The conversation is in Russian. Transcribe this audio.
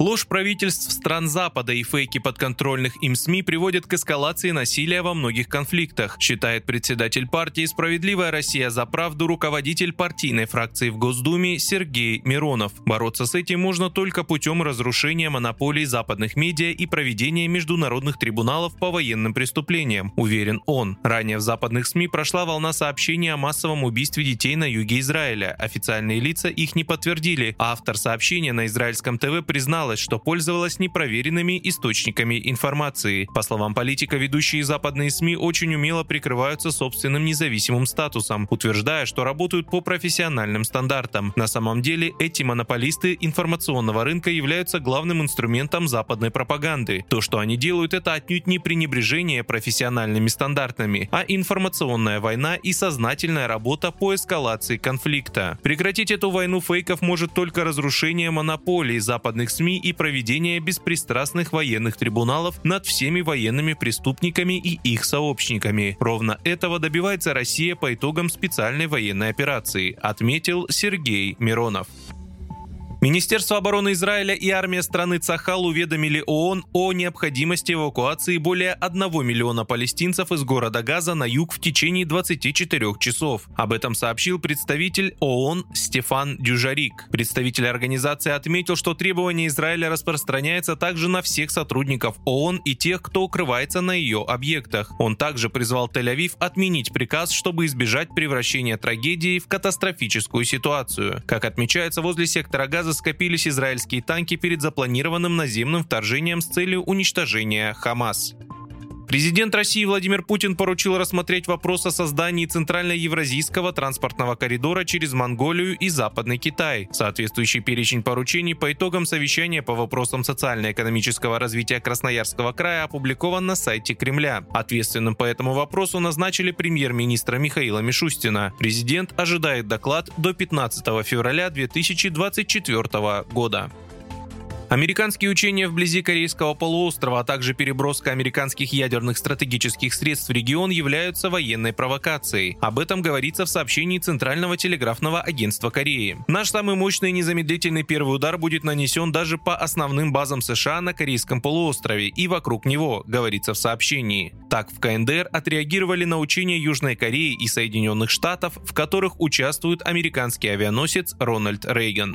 Ложь правительств стран Запада и фейки подконтрольных им СМИ приводят к эскалации насилия во многих конфликтах, считает председатель партии «Справедливая Россия за правду» руководитель партийной фракции в Госдуме Сергей Миронов. Бороться с этим можно только путем разрушения монополий западных медиа и проведения международных трибуналов по военным преступлениям, уверен он. Ранее в западных СМИ прошла волна сообщений о массовом убийстве детей на юге Израиля. Официальные лица их не подтвердили, автор сообщения на израильском ТВ призналась, что пользовалась непроверенными источниками информации. По словам политика, ведущие западные СМИ очень умело прикрываются собственным независимым статусом, утверждая, что работают по профессиональным стандартам. На самом деле эти монополисты информационного рынка являются главным инструментом западной пропаганды. То, что они делают, это отнюдь не пренебрежение профессиональными стандартами, а информационная война и сознательная работа по эскалации конфликта. Прекратить эту войну фейков может только разрушение монополии западных СМИ и проведение беспристрастных военных трибуналов над всеми военными преступниками и их сообщниками. Ровно этого добивается Россия по итогам специальной военной операции, отметил Сергей Миронов. Министерство обороны Израиля и армия страны Цахал уведомили ООН о необходимости эвакуации более 1 миллиона палестинцев из города Газа на юг в течение 24 часов. Об этом сообщил представитель ООН Стефан Дюжарик. Представитель организации отметил, что требование Израиля распространяется также на всех сотрудников ООН и тех, кто укрывается на ее объектах. Он также призвал Тель-Авив отменить приказ, чтобы избежать превращения трагедии в катастрофическую ситуацию. Как отмечается, возле сектора Газа Газа скопились израильские танки перед запланированным наземным вторжением с целью уничтожения Хамас. Президент России Владимир Путин поручил рассмотреть вопрос о создании Центрально-Евразийского транспортного коридора через Монголию и Западный Китай. Соответствующий перечень поручений по итогам совещания по вопросам социально-экономического развития Красноярского края опубликован на сайте Кремля. Ответственным по этому вопросу назначили премьер-министра Михаила Мишустина. Президент ожидает доклад до 15 февраля 2024 года. Американские учения вблизи Корейского полуострова, а также переброска американских ядерных стратегических средств в регион являются военной провокацией. Об этом говорится в сообщении Центрального телеграфного агентства Кореи. Наш самый мощный и незамедлительный первый удар будет нанесен даже по основным базам США на Корейском полуострове и вокруг него, говорится в сообщении. Так в КНДР отреагировали на учения Южной Кореи и Соединенных Штатов, в которых участвует американский авианосец Рональд Рейган.